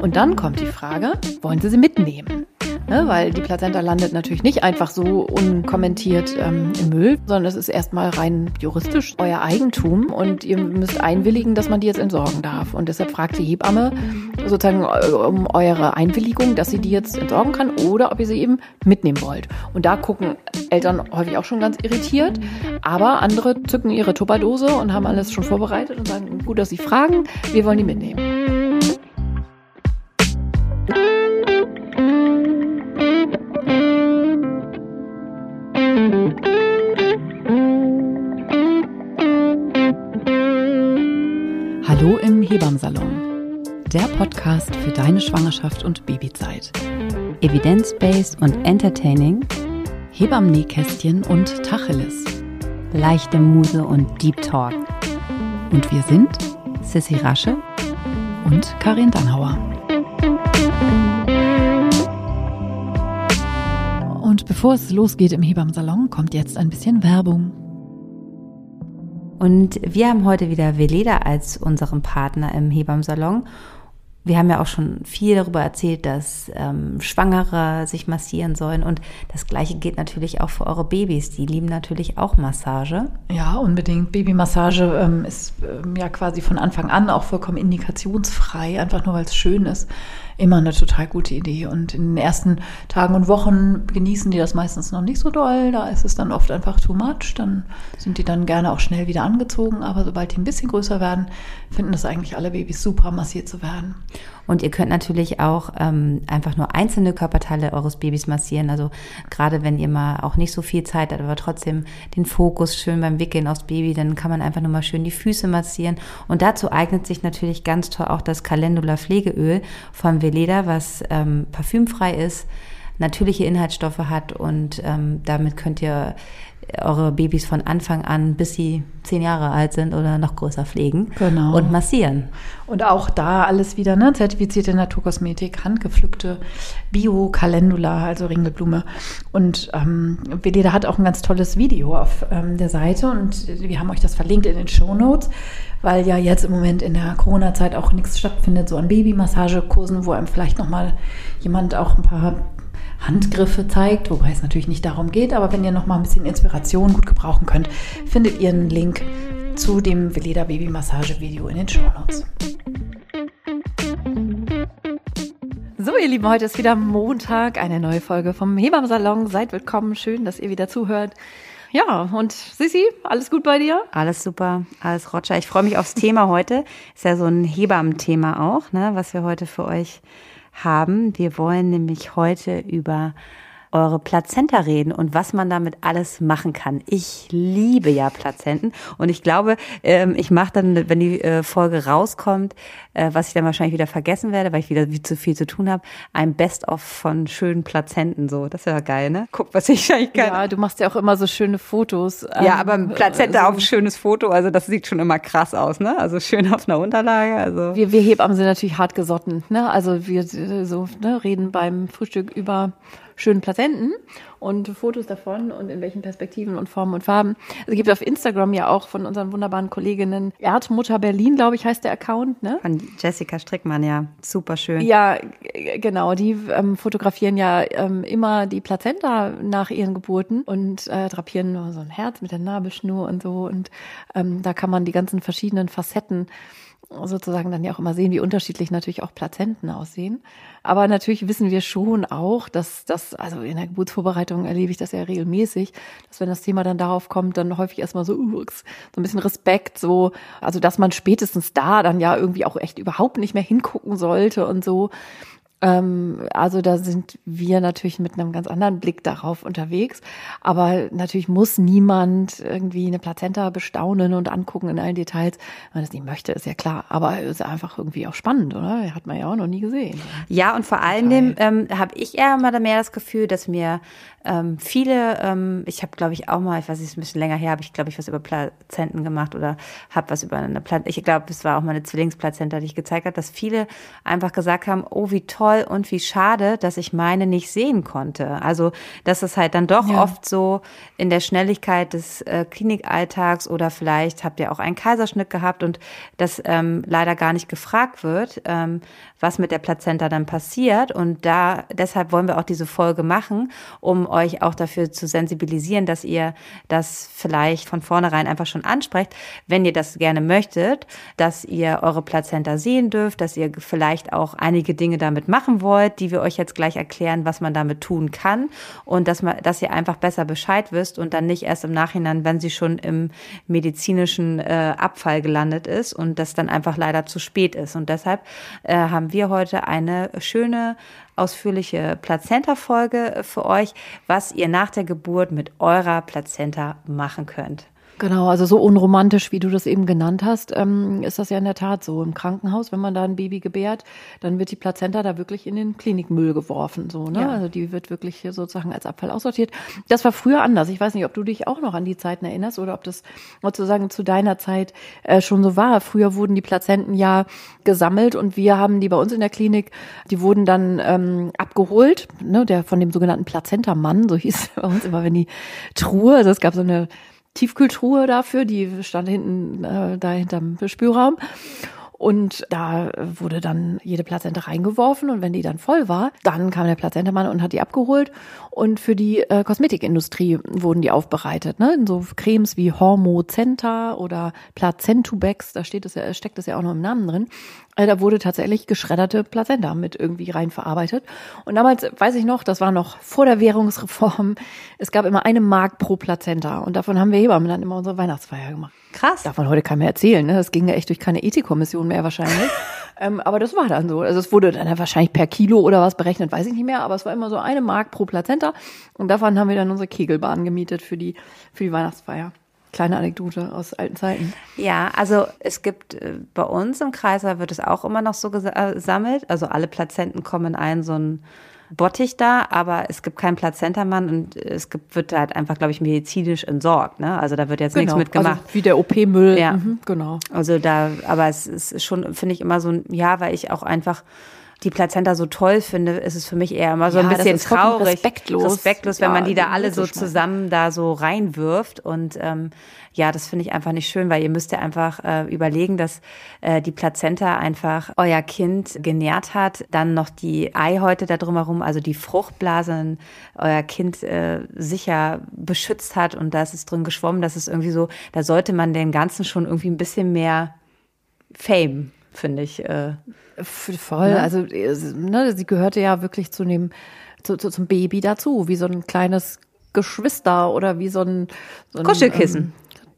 Und dann kommt die Frage, wollen Sie sie mitnehmen? Ne, weil die Plazenta landet natürlich nicht einfach so unkommentiert ähm, im Müll, sondern es ist erstmal rein juristisch euer Eigentum und ihr müsst einwilligen, dass man die jetzt entsorgen darf. Und deshalb fragt die Hebamme sozusagen äh, um eure Einwilligung, dass sie die jetzt entsorgen kann oder ob ihr sie eben mitnehmen wollt. Und da gucken Eltern häufig auch schon ganz irritiert, aber andere zücken ihre Tupperdose und haben alles schon vorbereitet und sagen, gut, dass sie fragen, wir wollen die mitnehmen. Der Podcast für deine Schwangerschaft und Babyzeit. Evidence-based und entertaining. Hebammen-Nähkästchen und Tacheles. Leichte Muse und Deep Talk. Und wir sind Sissy Rasche und Karin Dannhauer. Und bevor es losgeht im Hebammsalon, kommt jetzt ein bisschen Werbung. Und wir haben heute wieder Veleda als unseren Partner im Hebammsalon. Wir haben ja auch schon viel darüber erzählt, dass ähm, Schwangere sich massieren sollen. Und das Gleiche geht natürlich auch für eure Babys. Die lieben natürlich auch Massage. Ja, unbedingt. Babymassage ähm, ist ähm, ja quasi von Anfang an auch vollkommen indikationsfrei, einfach nur weil es schön ist immer eine total gute Idee. Und in den ersten Tagen und Wochen genießen die das meistens noch nicht so doll. Da ist es dann oft einfach too much. Dann sind die dann gerne auch schnell wieder angezogen. Aber sobald die ein bisschen größer werden, finden das eigentlich alle Babys super, massiert zu werden. Und ihr könnt natürlich auch ähm, einfach nur einzelne Körperteile eures Babys massieren. Also gerade wenn ihr mal auch nicht so viel Zeit habt, aber trotzdem den Fokus schön beim Wickeln aufs Baby, dann kann man einfach nur mal schön die Füße massieren. Und dazu eignet sich natürlich ganz toll auch das Calendula Pflegeöl von Veleda, was ähm, parfümfrei ist, natürliche Inhaltsstoffe hat und ähm, damit könnt ihr eure Babys von Anfang an, bis sie zehn Jahre alt sind oder noch größer pflegen genau. und massieren. Und auch da alles wieder, ne? Zertifizierte Naturkosmetik, handgepflückte Bio-Calendula, also Ringelblume. Und ähm, Veleda hat auch ein ganz tolles Video auf ähm, der Seite und wir haben euch das verlinkt in den Show Notes, weil ja jetzt im Moment in der Corona-Zeit auch nichts stattfindet, so an Babymassagekursen, wo einem vielleicht nochmal jemand auch ein paar Handgriffe zeigt, wobei es natürlich nicht darum geht, aber wenn ihr noch mal ein bisschen Inspiration gut gebrauchen könnt, findet ihr einen Link zu dem Veleda Baby Massage Video in den Show Notes. So, ihr Lieben, heute ist wieder Montag, eine neue Folge vom Hebammsalon. Seid willkommen, schön, dass ihr wieder zuhört. Ja, und Sissi, alles gut bei dir? Alles super, alles Roger. Ich freue mich aufs Thema heute. Ist ja so ein Hebammen-Thema auch, ne, was wir heute für euch haben. Wir wollen nämlich heute über eure Plazenta reden und was man damit alles machen kann. Ich liebe ja Plazenten und ich glaube, ähm, ich mache dann, wenn die äh, Folge rauskommt, äh, was ich dann wahrscheinlich wieder vergessen werde, weil ich wieder zu viel zu tun habe, ein Best-of von schönen Plazenten. So, das wäre geil, ne? Guck, was ich eigentlich kann. Ja, du machst ja auch immer so schöne Fotos. Ja, aber ähm, Plazenta so. auf ein schönes Foto, also das sieht schon immer krass aus, ne? Also schön auf einer Unterlage. Also wir, wir Hebammen sind natürlich hart gesotten, ne? Also wir so ne, reden beim Frühstück über schönen Plazenten und Fotos davon und in welchen Perspektiven und Formen und Farben. Es gibt auf Instagram ja auch von unseren wunderbaren Kolleginnen Erdmutter Berlin, glaube ich, heißt der Account, ne? Von Jessica Strickmann, ja, super schön. Ja, genau, die ähm, fotografieren ja ähm, immer die Plazenta nach ihren Geburten und äh, drapieren nur so ein Herz mit der Nabelschnur und so und ähm, da kann man die ganzen verschiedenen Facetten sozusagen dann ja auch immer sehen, wie unterschiedlich natürlich auch Plazenten aussehen. Aber natürlich wissen wir schon auch, dass das, also in der Geburtsvorbereitung erlebe ich das ja regelmäßig, dass wenn das Thema dann darauf kommt, dann häufig erstmal so, uh, so ein bisschen Respekt, so, also dass man spätestens da dann ja irgendwie auch echt überhaupt nicht mehr hingucken sollte und so. Ähm, also da sind wir natürlich mit einem ganz anderen Blick darauf unterwegs. Aber natürlich muss niemand irgendwie eine Plazenta bestaunen und angucken in allen Details. Wenn man das nicht möchte, ist ja klar. Aber es ist einfach irgendwie auch spannend, oder? Hat man ja auch noch nie gesehen. Ja, und vor allem ähm, habe ich eher mal mehr das Gefühl, dass mir ähm, viele, ähm, ich habe glaube ich auch mal, ich weiß nicht, ist ein bisschen länger her, habe ich glaube ich was über Plazenten gemacht oder habe was über eine Plazenta, ich glaube, es war auch mal eine Zwillingsplazenta, die ich gezeigt habe, dass viele einfach gesagt haben, oh wie toll, toll und wie schade, dass ich meine nicht sehen konnte. Also, das ist halt dann doch ja. oft so in der Schnelligkeit des äh, Klinikalltags oder vielleicht habt ihr auch einen Kaiserschnitt gehabt und das ähm, leider gar nicht gefragt wird, ähm, was mit der Plazenta dann passiert. Und da, deshalb wollen wir auch diese Folge machen, um euch auch dafür zu sensibilisieren, dass ihr das vielleicht von vornherein einfach schon ansprecht, wenn ihr das gerne möchtet, dass ihr eure Plazenta sehen dürft, dass ihr vielleicht auch einige Dinge damit machen wollt, die wir euch jetzt gleich erklären, was man damit tun kann und dass man, dass ihr einfach besser Bescheid wisst und dann nicht erst im Nachhinein, wenn sie schon im medizinischen äh, Abfall gelandet ist und das dann einfach leider zu spät ist. Und deshalb äh, haben wir heute eine schöne ausführliche Plazenta-Folge für euch, was ihr nach der Geburt mit eurer Plazenta machen könnt. Genau, also so unromantisch, wie du das eben genannt hast, ähm, ist das ja in der Tat so. Im Krankenhaus, wenn man da ein Baby gebärt, dann wird die Plazenta da wirklich in den Klinikmüll geworfen, so, ne? Ja. Also die wird wirklich sozusagen als Abfall aussortiert. Das war früher anders. Ich weiß nicht, ob du dich auch noch an die Zeiten erinnerst oder ob das sozusagen zu deiner Zeit äh, schon so war. Früher wurden die Plazenten ja gesammelt und wir haben die bei uns in der Klinik, die wurden dann ähm, abgeholt, ne, der von dem sogenannten Plazentamann, so hieß es bei uns immer, wenn die Truhe, also es gab so eine Tiefkühltruhe dafür, die stand hinten äh, da hinterm Spülraum. Und da wurde dann jede Plazenta reingeworfen und wenn die dann voll war, dann kam der Plazentamann und hat die abgeholt und für die äh, Kosmetikindustrie wurden die aufbereitet, ne? In so Cremes wie Hormocenta oder Placentubex, da steht es ja, steckt es ja auch noch im Namen drin. Äh, da wurde tatsächlich geschredderte Plazenta mit irgendwie rein verarbeitet. Und damals weiß ich noch, das war noch vor der Währungsreform, es gab immer eine Mark pro Plazenta. Und davon haben wir Hebammen dann immer unsere Weihnachtsfeier gemacht. Krass. Davon heute kann man erzählen, ne? Das ging ja echt durch keine Ethikkommission mehr wahrscheinlich. ähm, aber das war dann so. Also es wurde dann wahrscheinlich per Kilo oder was berechnet, weiß ich nicht mehr. Aber es war immer so eine Mark pro Plazenta. Und davon haben wir dann unsere Kegelbahn gemietet für die, für die Weihnachtsfeier. Kleine Anekdote aus alten Zeiten. Ja, also es gibt äh, bei uns im Kreiser wird es auch immer noch so äh, gesammelt. Also alle Plazenten kommen in einen so ein Bottich da, aber es gibt keinen Plazentamann und es gibt, wird halt einfach, glaube ich, medizinisch entsorgt. Ne? Also da wird jetzt genau. nichts mitgemacht. Also wie der OP-Müll. Ja, mhm, genau. Also da, aber es ist schon, finde ich, immer so ein, ja, weil ich auch einfach die Plazenta so toll finde, ist es für mich eher immer so ja, ein bisschen traurig. Respektlos. Respektlos, wenn ja, man die da alle so zusammen da so reinwirft. Und ähm, ja, das finde ich einfach nicht schön, weil ihr müsst ja einfach äh, überlegen, dass äh, die Plazenta einfach euer Kind genährt hat, dann noch die Eihäute da drumherum, also die Fruchtblasen euer Kind äh, sicher beschützt hat und da ist es drin geschwommen. Das ist irgendwie so, da sollte man den Ganzen schon irgendwie ein bisschen mehr Fame finde ich. Äh, Voll. Ne? Also ne, sie gehörte ja wirklich zu dem, zu, zu, zum Baby dazu, wie so ein kleines Geschwister oder wie so ein, so ein Kuschelkissen.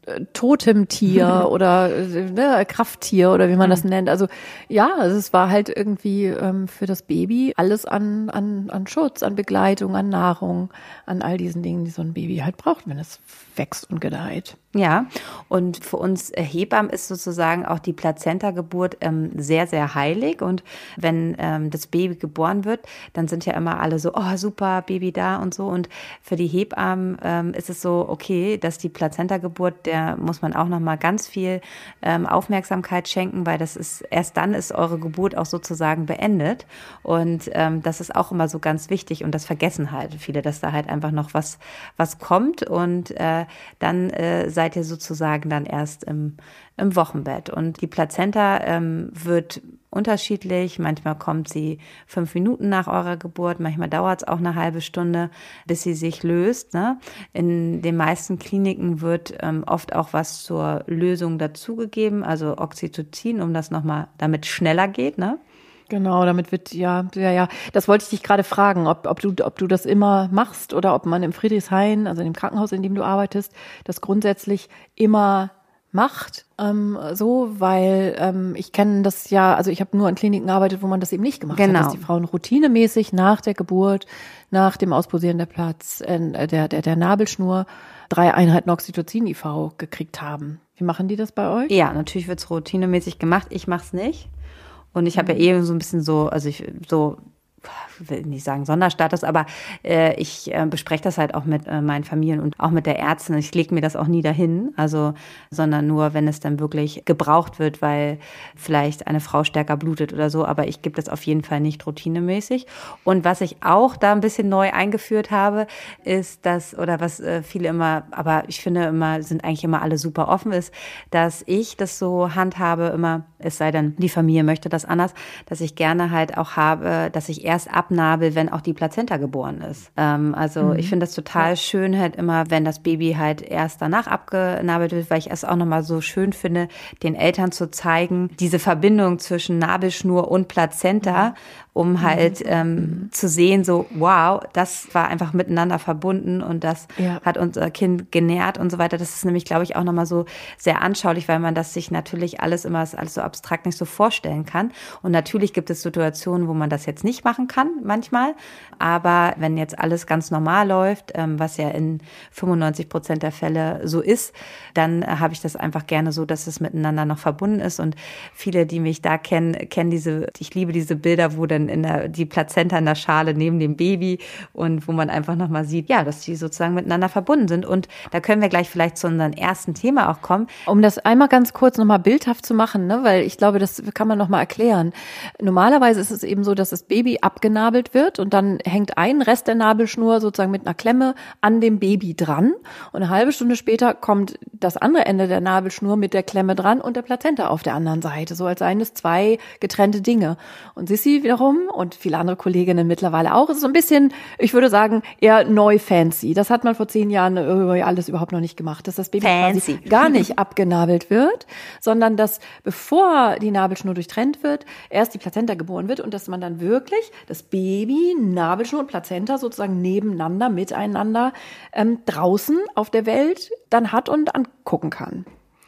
Ähm, Totemtier oder ne, Krafttier oder wie man das nennt. Also ja, also es war halt irgendwie ähm, für das Baby alles an, an, an Schutz, an Begleitung, an Nahrung, an all diesen Dingen, die so ein Baby halt braucht, wenn es wächst und gedeiht. Ja, und für uns Hebammen ist sozusagen auch die Plazenta-Geburt ähm, sehr, sehr heilig. Und wenn ähm, das Baby geboren wird, dann sind ja immer alle so, oh super, Baby da und so. Und für die Hebammen ähm, ist es so, okay, dass die Plazenta-Geburt, der muss man auch nochmal ganz viel ähm, Aufmerksamkeit schenken, weil das ist, erst dann ist eure Geburt auch sozusagen beendet. Und ähm, das ist auch immer so ganz wichtig und das vergessen halt viele, dass da halt einfach noch was, was kommt und äh, dann äh, seid ihr sozusagen dann erst im, im Wochenbett. Und die Plazenta ähm, wird unterschiedlich. Manchmal kommt sie fünf Minuten nach eurer Geburt, manchmal dauert es auch eine halbe Stunde, bis sie sich löst. Ne? In den meisten Kliniken wird ähm, oft auch was zur Lösung dazugegeben, also Oxytocin, um das nochmal, damit schneller geht. Ne? Genau, damit wird ja, ja, ja. Das wollte ich dich gerade fragen, ob, ob du, ob du das immer machst oder ob man im Friedrichshain, also in dem Krankenhaus, in dem du arbeitest, das grundsätzlich immer macht, ähm, so, weil ähm, ich kenne das ja, also ich habe nur an Kliniken gearbeitet, wo man das eben nicht gemacht genau. hat, dass die Frauen routinemäßig nach der Geburt, nach dem Ausposieren der Platz, äh, der, der, der Nabelschnur drei Einheiten Oxytocin-IV gekriegt haben. Wie machen die das bei euch? Ja, natürlich wird's routinemäßig gemacht. Ich mach's nicht. Und ich habe ja mhm. eh so ein bisschen so, also ich so will nicht sagen Sonderstatus, aber äh, ich äh, bespreche das halt auch mit äh, meinen Familien und auch mit der Ärztin. Ich lege mir das auch nie dahin, also sondern nur, wenn es dann wirklich gebraucht wird, weil vielleicht eine Frau stärker blutet oder so. Aber ich gebe das auf jeden Fall nicht routinemäßig. Und was ich auch da ein bisschen neu eingeführt habe, ist das oder was äh, viele immer, aber ich finde immer sind eigentlich immer alle super offen ist, dass ich das so handhabe immer, es sei denn die Familie möchte das anders, dass ich gerne halt auch habe, dass ich erst abnabel, wenn auch die Plazenta geboren ist. Ähm, also mhm. ich finde das total ja. schön halt immer, wenn das Baby halt erst danach abgenabelt wird, weil ich es auch nochmal so schön finde, den Eltern zu zeigen, diese Verbindung zwischen Nabelschnur und Plazenta mhm um mhm. halt ähm, zu sehen, so, wow, das war einfach miteinander verbunden und das ja. hat unser Kind genährt und so weiter. Das ist nämlich, glaube ich, auch nochmal so sehr anschaulich, weil man das sich natürlich alles immer alles so abstrakt nicht so vorstellen kann. Und natürlich gibt es Situationen, wo man das jetzt nicht machen kann, manchmal. Aber wenn jetzt alles ganz normal läuft, ähm, was ja in 95 Prozent der Fälle so ist, dann äh, habe ich das einfach gerne so, dass es miteinander noch verbunden ist. Und viele, die mich da kennen, kennen diese, ich liebe diese Bilder, wo dann in, in der, die Plazenta in der Schale neben dem Baby und wo man einfach nochmal sieht, ja, dass die sozusagen miteinander verbunden sind. Und da können wir gleich vielleicht zu unserem ersten Thema auch kommen. Um das einmal ganz kurz nochmal bildhaft zu machen, ne, weil ich glaube, das kann man nochmal erklären. Normalerweise ist es eben so, dass das Baby abgenabelt wird und dann hängt ein Rest der Nabelschnur sozusagen mit einer Klemme an dem Baby dran. Und eine halbe Stunde später kommt das andere Ende der Nabelschnur mit der Klemme dran und der Plazenta auf der anderen Seite, so als seien es zwei getrennte Dinge. Und Sissy wiederum Publikum und viele andere Kolleginnen mittlerweile auch. Es ist so ein bisschen, ich würde sagen, eher neu fancy. Das hat man vor zehn Jahren äh, alles überhaupt noch nicht gemacht, dass das Baby fancy. quasi gar nicht abgenabelt wird, sondern dass bevor die Nabelschnur durchtrennt wird, erst die Plazenta geboren wird und dass man dann wirklich das Baby, Nabelschnur und Plazenta sozusagen nebeneinander, miteinander ähm, draußen auf der Welt dann hat und angucken kann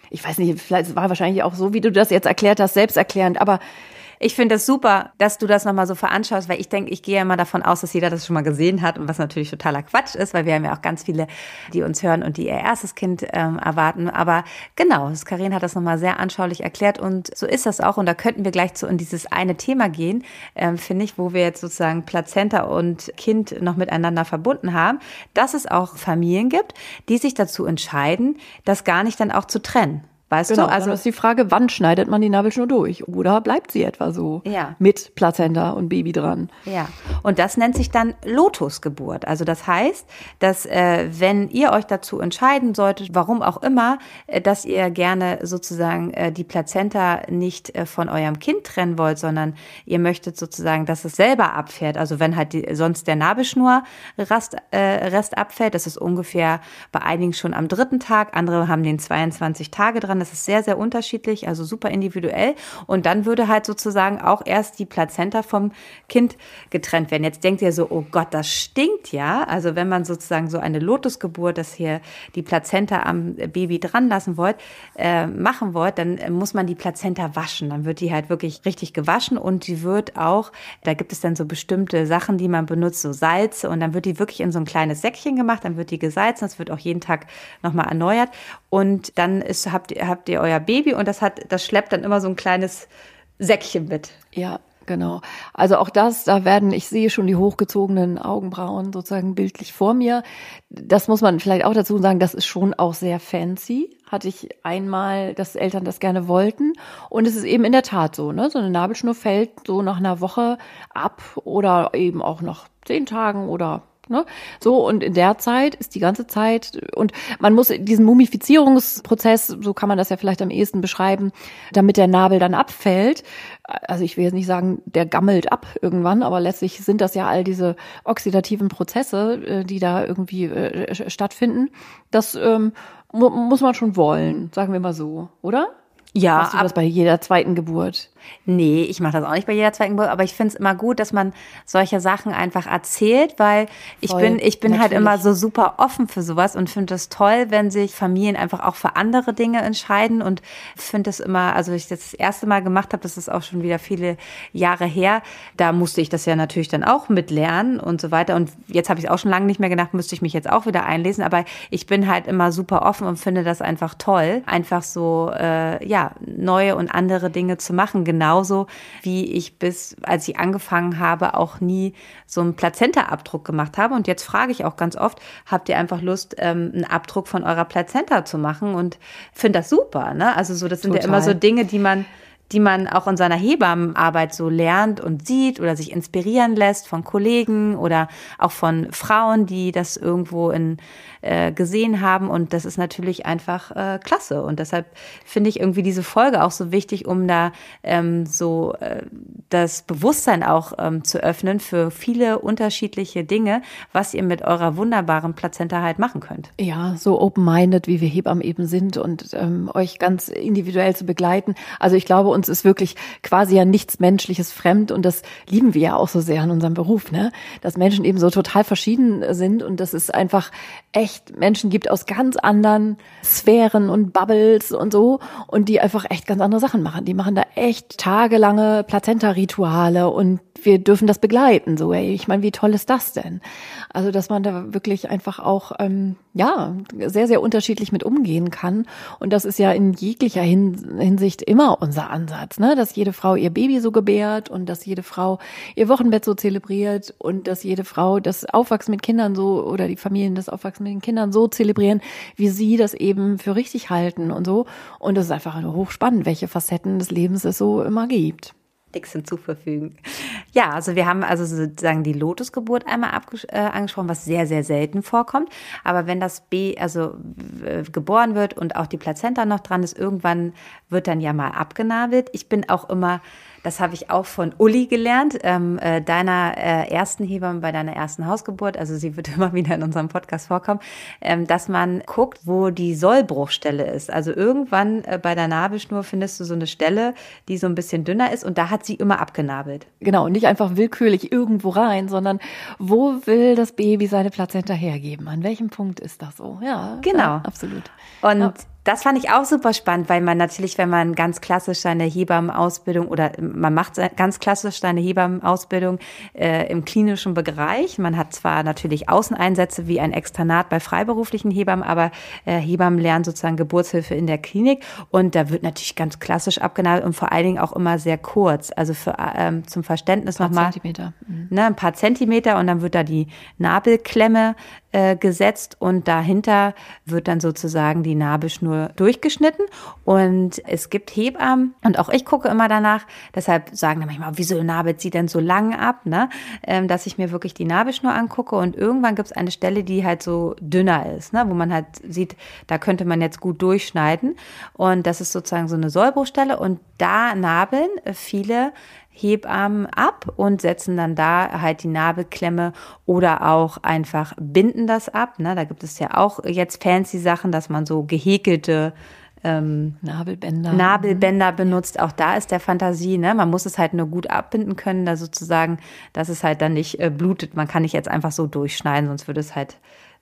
ich weiß nicht, vielleicht war wahrscheinlich auch so, wie du das jetzt erklärt hast, selbsterklärend, aber ich finde das super, dass du das nochmal so veranschaust, weil ich denke, ich gehe ja immer davon aus, dass jeder das schon mal gesehen hat und was natürlich totaler Quatsch ist, weil wir haben ja auch ganz viele, die uns hören und die ihr erstes Kind ähm, erwarten. Aber genau, Karin hat das nochmal sehr anschaulich erklärt und so ist das auch. Und da könnten wir gleich zu in dieses eine Thema gehen, ähm, finde ich, wo wir jetzt sozusagen Plazenta und Kind noch miteinander verbunden haben, dass es auch Familien gibt, die sich dazu entscheiden, das gar nicht dann auch zu trennen. Weißt genau, du? Also ist die Frage, wann schneidet man die Nabelschnur durch? Oder bleibt sie etwa so ja. mit Plazenta und Baby dran? Ja. Und das nennt sich dann Lotusgeburt. Also das heißt, dass äh, wenn ihr euch dazu entscheiden solltet, warum auch immer, äh, dass ihr gerne sozusagen äh, die Plazenta nicht äh, von eurem Kind trennen wollt, sondern ihr möchtet sozusagen, dass es selber abfährt. Also wenn halt die, sonst der Nabelschnurrest äh, Rest abfällt, das ist ungefähr bei einigen schon am dritten Tag, andere haben den 22 Tage dran das ist sehr, sehr unterschiedlich, also super individuell. Und dann würde halt sozusagen auch erst die Plazenta vom Kind getrennt werden. Jetzt denkt ihr so, oh Gott, das stinkt ja. Also wenn man sozusagen so eine Lotusgeburt, dass hier die Plazenta am Baby dran lassen wollt, äh, machen wollt, dann muss man die Plazenta waschen. Dann wird die halt wirklich richtig gewaschen und die wird auch, da gibt es dann so bestimmte Sachen, die man benutzt, so Salze und dann wird die wirklich in so ein kleines Säckchen gemacht, dann wird die gesalzen, das wird auch jeden Tag nochmal erneuert und dann ist, habt, habt ihr euer Baby und das hat, das schleppt dann immer so ein kleines Säckchen mit. Ja, genau. Also auch das, da werden, ich sehe schon die hochgezogenen Augenbrauen sozusagen bildlich vor mir. Das muss man vielleicht auch dazu sagen, das ist schon auch sehr fancy. Hatte ich einmal, dass Eltern das gerne wollten. Und es ist eben in der Tat so, ne? So eine Nabelschnur fällt so nach einer Woche ab oder eben auch nach zehn Tagen oder Ne? So, und in der Zeit ist die ganze Zeit, und man muss diesen Mumifizierungsprozess, so kann man das ja vielleicht am ehesten beschreiben, damit der Nabel dann abfällt. Also ich will jetzt nicht sagen, der gammelt ab irgendwann, aber letztlich sind das ja all diese oxidativen Prozesse, äh, die da irgendwie äh, stattfinden. Das ähm, muss man schon wollen, sagen wir mal so, oder? Ja. Machst du das bei jeder zweiten Geburt? Nee, ich mache das auch nicht bei jeder zweiten Geburt, aber ich finde es immer gut, dass man solche Sachen einfach erzählt, weil ich Voll, bin, ich bin halt immer so super offen für sowas und finde es toll, wenn sich Familien einfach auch für andere Dinge entscheiden und finde es immer, also ich das, das erste Mal gemacht habe, das ist auch schon wieder viele Jahre her, da musste ich das ja natürlich dann auch mitlernen und so weiter und jetzt habe ich auch schon lange nicht mehr gedacht, müsste ich mich jetzt auch wieder einlesen, aber ich bin halt immer super offen und finde das einfach toll, einfach so, äh, ja, neue und andere Dinge zu machen genauso wie ich bis, als ich angefangen habe, auch nie so einen Plazenta-Abdruck gemacht habe. Und jetzt frage ich auch ganz oft, habt ihr einfach Lust, ähm, einen Abdruck von eurer Plazenta zu machen? Und finde das super. Ne? Also so, das sind Total. ja immer so Dinge, die man die man auch in seiner Hebammenarbeit so lernt und sieht oder sich inspirieren lässt von Kollegen oder auch von Frauen, die das irgendwo in äh, gesehen haben. Und das ist natürlich einfach äh, klasse. Und deshalb finde ich irgendwie diese Folge auch so wichtig, um da ähm, so äh, das Bewusstsein auch ähm, zu öffnen für viele unterschiedliche Dinge, was ihr mit eurer wunderbaren Plazenta halt machen könnt. Ja, so open-minded, wie wir Hebammen eben sind und ähm, euch ganz individuell zu begleiten. Also ich glaube, uns ist wirklich quasi ja nichts Menschliches fremd und das lieben wir ja auch so sehr in unserem Beruf, ne? Dass Menschen eben so total verschieden sind und das ist einfach echt Menschen gibt aus ganz anderen Sphären und Bubbles und so und die einfach echt ganz andere Sachen machen. Die machen da echt tagelange Plazenta-Rituale und wir dürfen das begleiten. So, ey, ich meine, wie toll ist das denn? Also, dass man da wirklich einfach auch, ähm, ja, sehr, sehr unterschiedlich mit umgehen kann. Und das ist ja in jeglicher Hinsicht immer unser Ansatz, ne? Dass jede Frau ihr Baby so gebärt und dass jede Frau ihr Wochenbett so zelebriert und dass jede Frau das Aufwachsen mit Kindern so oder die Familien das Aufwachsen mit den Kindern so zelebrieren, wie sie das eben für richtig halten und so. Und das ist einfach hochspannend, welche Facetten des Lebens es so immer gibt nichts hinzuverfügen. Ja, also wir haben also sozusagen die Lotusgeburt einmal äh, angesprochen, was sehr, sehr selten vorkommt. Aber wenn das B also äh, geboren wird und auch die Plazenta noch dran ist, irgendwann wird dann ja mal abgenabelt. Ich bin auch immer das habe ich auch von Uli gelernt, ähm, äh, deiner äh, ersten Hebamme bei deiner ersten Hausgeburt. Also sie wird immer wieder in unserem Podcast vorkommen, ähm, dass man guckt, wo die Sollbruchstelle ist. Also irgendwann äh, bei der Nabelschnur findest du so eine Stelle, die so ein bisschen dünner ist und da hat sie immer abgenabelt. Genau, und nicht einfach willkürlich irgendwo rein, sondern wo will das Baby seine Plazenta hergeben? An welchem Punkt ist das so? Ja, genau. Ja, absolut. Und ja. Das fand ich auch super spannend, weil man natürlich, wenn man ganz klassisch eine Hebammenausbildung oder man macht ganz klassisch eine Hebammenausbildung äh, im klinischen Bereich. Man hat zwar natürlich Außeneinsätze wie ein Externat bei freiberuflichen Hebammen, aber äh, Hebammen lernen sozusagen Geburtshilfe in der Klinik und da wird natürlich ganz klassisch abgenagelt und vor allen Dingen auch immer sehr kurz. Also für, ähm, zum Verständnis nochmal. Zentimeter. Mhm. Ne, ein paar Zentimeter und dann wird da die Nabelklemme äh, gesetzt und dahinter wird dann sozusagen die Nabelschnur durchgeschnitten. Und es gibt Hebammen und auch ich gucke immer danach, deshalb sagen dann manchmal, wieso nabelt sie denn so lang ab, ne? Ähm, dass ich mir wirklich die Nabelschnur angucke. Und irgendwann gibt es eine Stelle, die halt so dünner ist, ne? wo man halt sieht, da könnte man jetzt gut durchschneiden. Und das ist sozusagen so eine Sollbruchstelle. Und da nabeln viele Hebammen ab und setzen dann da halt die Nabelklemme oder auch einfach binden das ab. Ne? Da gibt es ja auch jetzt fancy Sachen, dass man so gehäkelte ähm, Nabelbänder, Nabelbänder benutzt. Auch da ist der Fantasie, ne? Man muss es halt nur gut abbinden können, da sozusagen, dass es halt dann nicht äh, blutet. Man kann nicht jetzt einfach so durchschneiden, sonst würde es halt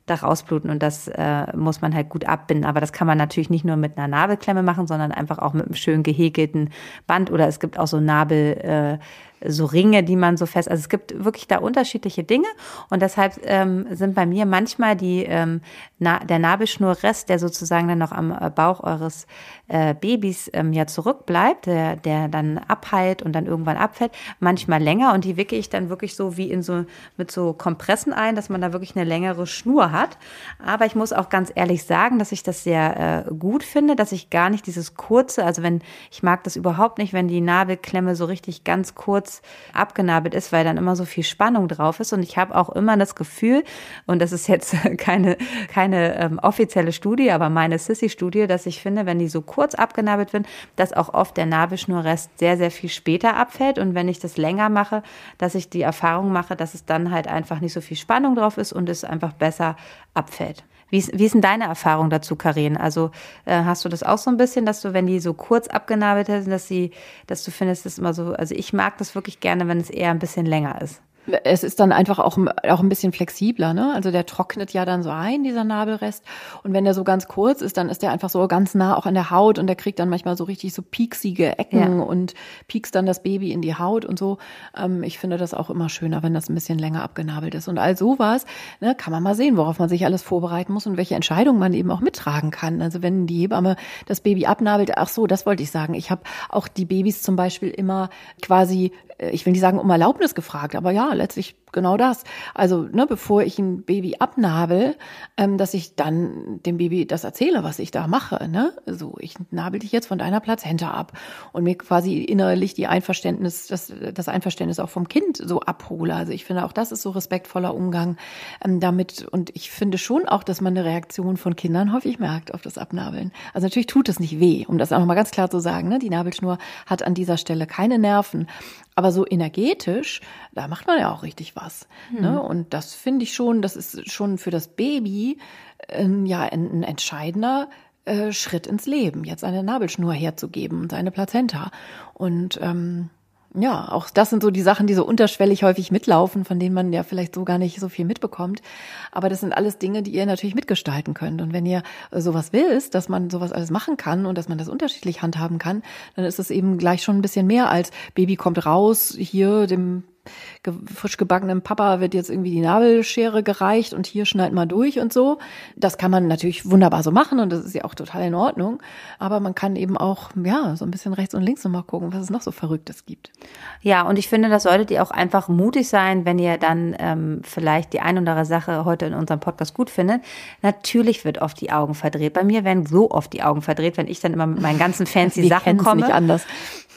da rausbluten und das äh, muss man halt gut abbinden. Aber das kann man natürlich nicht nur mit einer Nabelklemme machen, sondern einfach auch mit einem schön gehäkelten Band oder es gibt auch so Nabel, äh, so Ringe, die man so fest, also es gibt wirklich da unterschiedliche Dinge und deshalb ähm, sind bei mir manchmal die ähm, na, der Nabelschnurrest, der sozusagen dann noch am äh, Bauch eures äh, Babys ähm, ja zurückbleibt, der, der dann abheilt und dann irgendwann abfällt, manchmal länger und die wicke ich dann wirklich so wie in so mit so Kompressen ein, dass man da wirklich eine längere Schnur hat. Aber ich muss auch ganz ehrlich sagen, dass ich das sehr äh, gut finde, dass ich gar nicht dieses kurze, also wenn ich mag das überhaupt nicht, wenn die Nabelklemme so richtig ganz kurz abgenabelt ist, weil dann immer so viel Spannung drauf ist und ich habe auch immer das Gefühl und das ist jetzt keine keine ähm, offizielle Studie, aber meine Sissy-Studie, dass ich finde, wenn die so kurz kurz abgenabelt wird, dass auch oft der Nabelschnurrest sehr, sehr viel später abfällt. Und wenn ich das länger mache, dass ich die Erfahrung mache, dass es dann halt einfach nicht so viel Spannung drauf ist und es einfach besser abfällt. Wie ist, wie ist denn deine Erfahrung dazu, Karin? Also äh, hast du das auch so ein bisschen, dass du, wenn die so kurz abgenabelt sind, dass sie, dass du findest, das immer so, also ich mag das wirklich gerne, wenn es eher ein bisschen länger ist. Es ist dann einfach auch, auch ein bisschen flexibler, ne? Also der trocknet ja dann so ein, dieser Nabelrest. Und wenn der so ganz kurz ist, dann ist der einfach so ganz nah auch an der Haut und der kriegt dann manchmal so richtig so pieksige Ecken ja. und piekst dann das Baby in die Haut und so. Ähm, ich finde das auch immer schöner, wenn das ein bisschen länger abgenabelt ist. Und all sowas, ne, kann man mal sehen, worauf man sich alles vorbereiten muss und welche Entscheidungen man eben auch mittragen kann. Also wenn die Hebamme das Baby abnabelt, ach so, das wollte ich sagen. Ich habe auch die Babys zum Beispiel immer quasi äh, ich will nicht sagen um Erlaubnis gefragt, aber ja, letztlich genau das. Also, ne, bevor ich ein Baby abnabel, ähm, dass ich dann dem Baby das erzähle, was ich da mache. Ne? So, ich nabel dich jetzt von deiner Plazenta ab und mir quasi innerlich die Einverständnis, das, das Einverständnis auch vom Kind so abhole. Also ich finde auch, das ist so respektvoller Umgang ähm, damit. Und ich finde schon auch, dass man eine Reaktion von Kindern häufig merkt auf das Abnabeln. Also natürlich tut es nicht weh, um das auch nochmal ganz klar zu sagen. Ne? Die Nabelschnur hat an dieser Stelle keine Nerven. Aber so energetisch, da macht man ja auch richtig was. Hm. Ne? Und das finde ich schon, das ist schon für das Baby äh, ja ein, ein entscheidender äh, Schritt ins Leben, jetzt eine Nabelschnur herzugeben und eine Plazenta. Und ähm, ja, auch das sind so die Sachen, die so unterschwellig häufig mitlaufen, von denen man ja vielleicht so gar nicht so viel mitbekommt. Aber das sind alles Dinge, die ihr natürlich mitgestalten könnt. Und wenn ihr sowas wisst, dass man sowas alles machen kann und dass man das unterschiedlich handhaben kann, dann ist es eben gleich schon ein bisschen mehr als Baby kommt raus, hier dem frisch gebackenem Papa wird jetzt irgendwie die Nabelschere gereicht und hier schneid mal durch und so. Das kann man natürlich wunderbar so machen und das ist ja auch total in Ordnung. Aber man kann eben auch, ja, so ein bisschen rechts und links nochmal gucken, was es noch so Verrücktes gibt. Ja, und ich finde, das solltet ihr auch einfach mutig sein, wenn ihr dann ähm, vielleicht die ein oder andere Sache heute in unserem Podcast gut findet. Natürlich wird oft die Augen verdreht. Bei mir werden so oft die Augen verdreht, wenn ich dann immer mit meinen ganzen fancy Sachen komme. nicht anders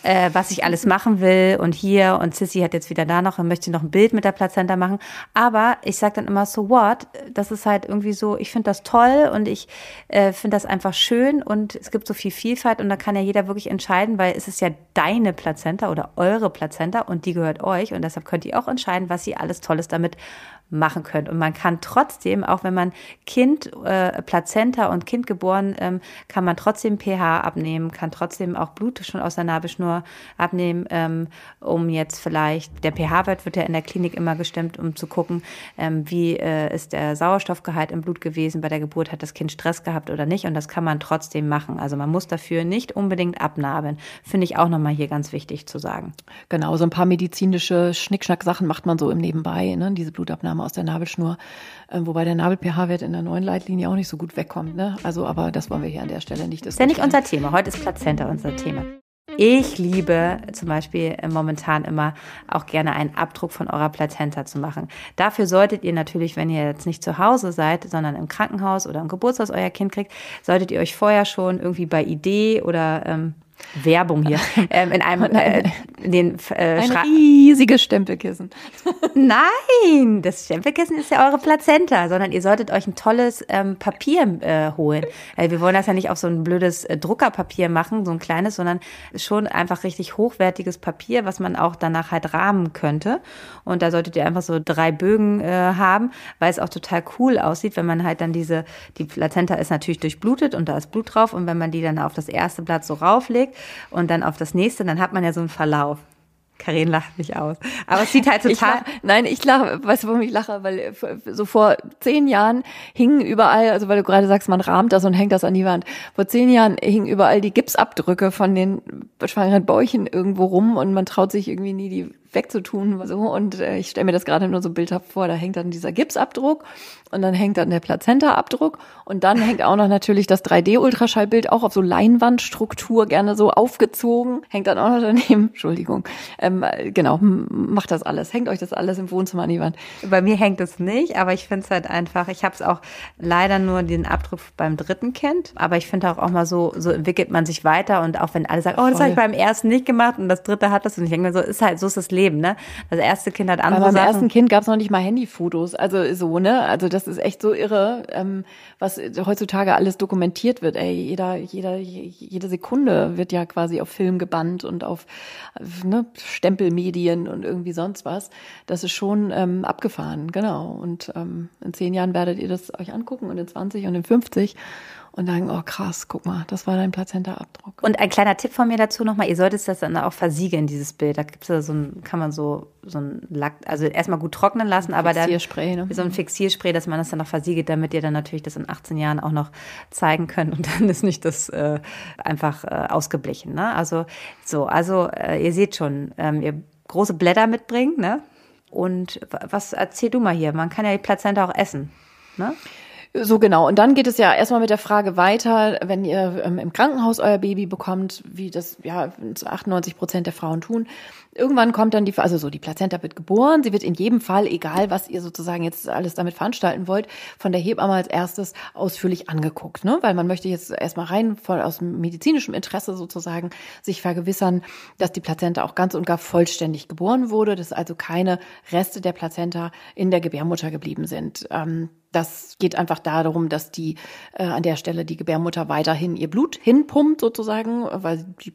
äh, was ich alles machen will und hier und Sissy hat jetzt wieder da noch und möchte noch ein Bild mit der Plazenta machen. Aber ich sage dann immer so what? Das ist halt irgendwie so, ich finde das toll und ich äh, finde das einfach schön und es gibt so viel Vielfalt und da kann ja jeder wirklich entscheiden, weil es ist ja deine Plazenta oder eure Plazenta und die gehört euch und deshalb könnt ihr auch entscheiden, was ihr alles Tolles damit machen könnt. Und man kann trotzdem, auch wenn man Kind, äh, Plazenta und Kind geboren, ähm, kann man trotzdem pH abnehmen, kann trotzdem auch Blut schon aus der Nabelschnur abnehmen, ähm, um jetzt vielleicht, der pH-Wert wird ja in der Klinik immer gestimmt, um zu gucken, ähm, wie äh, ist der Sauerstoffgehalt im Blut gewesen, bei der Geburt hat das Kind Stress gehabt oder nicht. Und das kann man trotzdem machen. Also man muss dafür nicht unbedingt abnabeln. Finde ich auch nochmal hier ganz wichtig zu sagen. Genau, so ein paar medizinische Schnickschnack-Sachen macht man so im Nebenbei, ne? diese Blutabnahme aus der Nabelschnur, äh, wobei der Nabel-pH-Wert in der neuen Leitlinie auch nicht so gut wegkommt. Ne? Also, aber das wollen wir hier an der Stelle nicht diskutieren. Das ist ja nicht unser Thema. Heute ist Plazenta unser Thema. Ich liebe zum Beispiel momentan immer auch gerne einen Abdruck von eurer Plazenta zu machen. Dafür solltet ihr natürlich, wenn ihr jetzt nicht zu Hause seid, sondern im Krankenhaus oder im Geburtshaus euer Kind kriegt, solltet ihr euch vorher schon irgendwie bei Idee oder ähm, Werbung hier. Ähm, in einem äh, in den äh, ein riesiges Stempelkissen. Nein, das Stempelkissen ist ja eure Plazenta, sondern ihr solltet euch ein tolles ähm, Papier äh, holen. Äh, wir wollen das ja nicht auf so ein blödes äh, Druckerpapier machen, so ein kleines, sondern schon einfach richtig hochwertiges Papier, was man auch danach halt rahmen könnte. Und da solltet ihr einfach so drei Bögen äh, haben, weil es auch total cool aussieht, wenn man halt dann diese, die Plazenta ist natürlich durchblutet und da ist Blut drauf und wenn man die dann auf das erste Blatt so rauflegt und dann auf das nächste, dann hat man ja so einen Verlauf. Karin lacht mich aus. Aber es sieht halt total. Ich lach, nein, ich lache, weißt du, warum ich lache? Weil äh, so vor zehn Jahren hingen überall, also weil du gerade sagst, man rahmt das und hängt das an die Wand. Vor zehn Jahren hingen überall die Gipsabdrücke von den schwangeren Bäuchen irgendwo rum und man traut sich irgendwie nie die wegzutun. So. Und äh, ich stelle mir das gerade nur so bildhaft vor, da hängt dann dieser Gipsabdruck und dann hängt dann der Plazenta-Abdruck und dann hängt auch noch natürlich das 3D-Ultraschallbild auch auf so Leinwandstruktur gerne so aufgezogen, hängt dann auch noch daneben, Entschuldigung, ähm, genau, macht das alles, hängt euch das alles im Wohnzimmer an die Wand. Bei mir hängt es nicht, aber ich finde es halt einfach, ich habe es auch leider nur den Abdruck beim dritten Kind, aber ich finde auch, auch mal so, so entwickelt man sich weiter und auch wenn alle sagen, oh, das habe ich beim ersten nicht gemacht und das dritte hat das und ich denke mir so, ist halt, so ist das Leben Leben, ne? Das erste Kind hat andere Aber beim Sachen. ersten Kind gab es noch nicht mal Handyfotos, also so, ne? Also das ist echt so irre, ähm, was heutzutage alles dokumentiert wird. Ey, jeder, jeder, jede Sekunde wird ja quasi auf Film gebannt und auf ne, Stempelmedien und irgendwie sonst was. Das ist schon ähm, abgefahren, genau. Und ähm, in zehn Jahren werdet ihr das euch angucken und in 20 und in 50. und sagen, oh krass, guck mal, das war dein Plazenta-Abdruck. Und ein kleiner Tipp von mir dazu nochmal, ihr solltet das dann auch versiegeln, dieses Bild. Da gibt's ja so ein, kann man so, so ein Lack, also erstmal gut trocknen lassen, aber dann ne? so ein Fixierspray, dass man das dann noch versiegelt, damit ihr dann natürlich das in 18 Jahren auch noch zeigen könnt und dann ist nicht das äh, einfach äh, ausgeblichen. Ne? Also so, also äh, ihr seht schon, ähm, ihr große Blätter mitbringt, ne? Und was erzähl du mal hier? Man kann ja die Plazenta auch essen, ne? So genau. Und dann geht es ja erstmal mit der Frage weiter, wenn ihr ähm, im Krankenhaus euer Baby bekommt, wie das ja zu 98 Prozent der Frauen tun. Irgendwann kommt dann die, also so die Plazenta wird geboren. Sie wird in jedem Fall, egal was ihr sozusagen jetzt alles damit veranstalten wollt, von der Hebamme als erstes ausführlich angeguckt, ne? Weil man möchte jetzt erstmal rein voll aus medizinischem Interesse sozusagen sich vergewissern, dass die Plazenta auch ganz und gar vollständig geboren wurde, dass also keine Reste der Plazenta in der Gebärmutter geblieben sind. Ähm, das geht einfach darum, dass die äh, an der Stelle die Gebärmutter weiterhin ihr Blut hinpumpt sozusagen, weil die,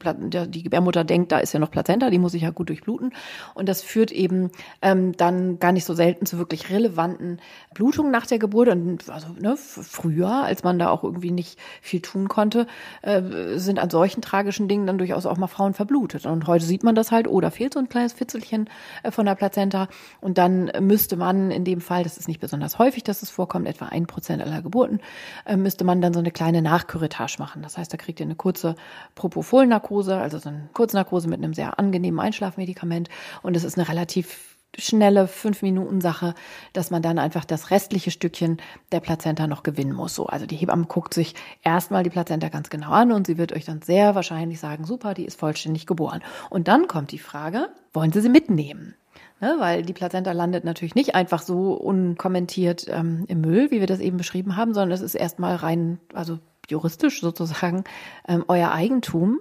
die Gebärmutter denkt, da ist ja noch Plazenta, die muss ich ja gut durchbluten. Und das führt eben ähm, dann gar nicht so selten zu wirklich relevanten Blutungen nach der Geburt. Und also ne, früher, als man da auch irgendwie nicht viel tun konnte, äh, sind an solchen tragischen Dingen dann durchaus auch mal Frauen verblutet. Und heute sieht man das halt, oh, da fehlt so ein kleines Fitzelchen äh, von der Plazenta. Und dann müsste man in dem Fall, das ist nicht besonders häufig, dass es vorkommt, etwa ein Prozent aller Geburten, äh, müsste man dann so eine kleine Nachküretage machen. Das heißt, da kriegt ihr eine kurze Propofol-Narkose, also so eine Kurznarkose mit einem sehr angenehmen Einschlafmedikament. Und es ist eine relativ schnelle fünf Minuten Sache, dass man dann einfach das restliche Stückchen der Plazenta noch gewinnen muss. So, also die Hebamme guckt sich erstmal die Plazenta ganz genau an und sie wird euch dann sehr wahrscheinlich sagen, super, die ist vollständig geboren. Und dann kommt die Frage, wollen Sie sie mitnehmen? Ne, weil die Plazenta landet natürlich nicht einfach so unkommentiert ähm, im Müll, wie wir das eben beschrieben haben, sondern es ist erstmal rein, also juristisch sozusagen, ähm, euer Eigentum.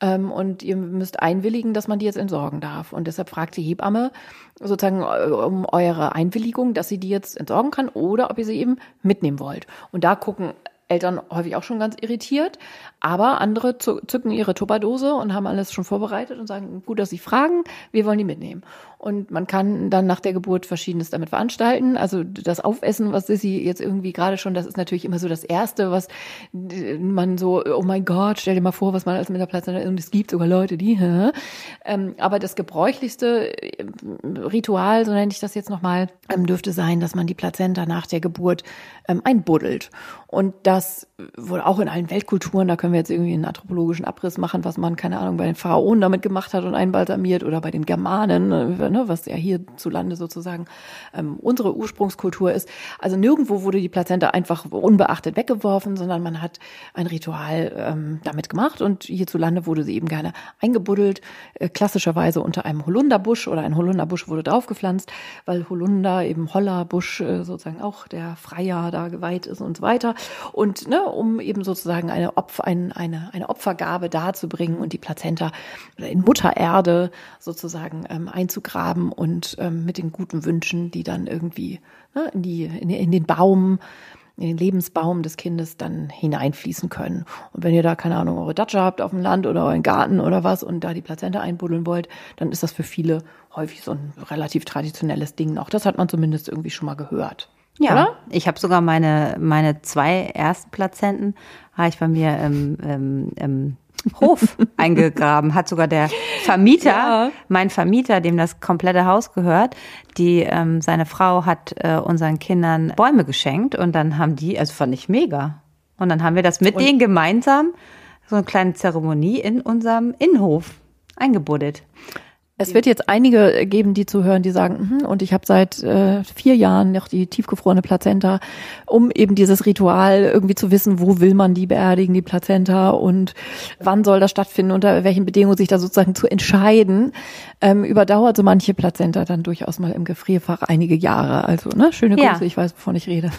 Ähm, und ihr müsst einwilligen, dass man die jetzt entsorgen darf. Und deshalb fragt die Hebamme sozusagen äh, um eure Einwilligung, dass sie die jetzt entsorgen kann oder ob ihr sie eben mitnehmen wollt. Und da gucken Eltern häufig auch schon ganz irritiert. Aber andere zücken ihre Tupperdose und haben alles schon vorbereitet und sagen, gut, dass Sie fragen, wir wollen die mitnehmen. Und man kann dann nach der Geburt Verschiedenes damit veranstalten. Also das Aufessen, was Sissy jetzt irgendwie gerade schon, das ist natürlich immer so das Erste, was man so, oh mein Gott, stell dir mal vor, was man alles mit der Plazenta, und es gibt sogar Leute, die, hä? Ähm, aber das gebräuchlichste äh, Ritual, so nenne ich das jetzt nochmal, ähm, dürfte sein, dass man die Plazenta nach der Geburt ähm, einbuddelt. Und das wohl auch in allen Weltkulturen, da können können wir jetzt irgendwie einen anthropologischen Abriss machen, was man, keine Ahnung, bei den Pharaonen damit gemacht hat und einbalsamiert oder bei den Germanen, äh, ne, was ja hierzulande sozusagen ähm, unsere Ursprungskultur ist. Also nirgendwo wurde die Plazenta einfach unbeachtet weggeworfen, sondern man hat ein Ritual ähm, damit gemacht und hierzulande wurde sie eben gerne eingebuddelt, äh, klassischerweise unter einem Holunderbusch oder ein Holunderbusch wurde draufgepflanzt, weil Holunder eben Hollerbusch äh, sozusagen auch der Freier da geweiht ist und so weiter. Und ne, um eben sozusagen eine Opfer, ein ein, eine, eine Opfergabe darzubringen und die Plazenta in Muttererde sozusagen ähm, einzugraben und ähm, mit den guten Wünschen, die dann irgendwie ne, in, die, in, in den Baum in den Lebensbaum des Kindes dann hineinfließen können. Und wenn ihr da, keine Ahnung, eure Datsche habt auf dem Land oder euren Garten oder was und da die Plazenta einbuddeln wollt, dann ist das für viele häufig so ein relativ traditionelles Ding. Auch das hat man zumindest irgendwie schon mal gehört. Ja, oder? ich habe sogar meine, meine zwei ersten Plazenten habe ich bei mir im, im, im Hof eingegraben. Hat sogar der Vermieter, ja. mein Vermieter, dem das komplette Haus gehört, die ähm, seine Frau hat äh, unseren Kindern Bäume geschenkt und dann haben die, also fand ich mega. Und dann haben wir das mit und denen gemeinsam so eine kleine Zeremonie in unserem Innenhof eingebuddelt. Es wird jetzt einige geben, die zuhören, die sagen, hm, und ich habe seit äh, vier Jahren noch die tiefgefrorene Plazenta, um eben dieses Ritual irgendwie zu wissen, wo will man die beerdigen, die Plazenta und wann soll das stattfinden, unter welchen Bedingungen sich da sozusagen zu entscheiden, ähm, überdauert so manche Plazenta dann durchaus mal im Gefrierfach einige Jahre. Also ne, schöne Grüße, ja. ich weiß, wovon ich rede.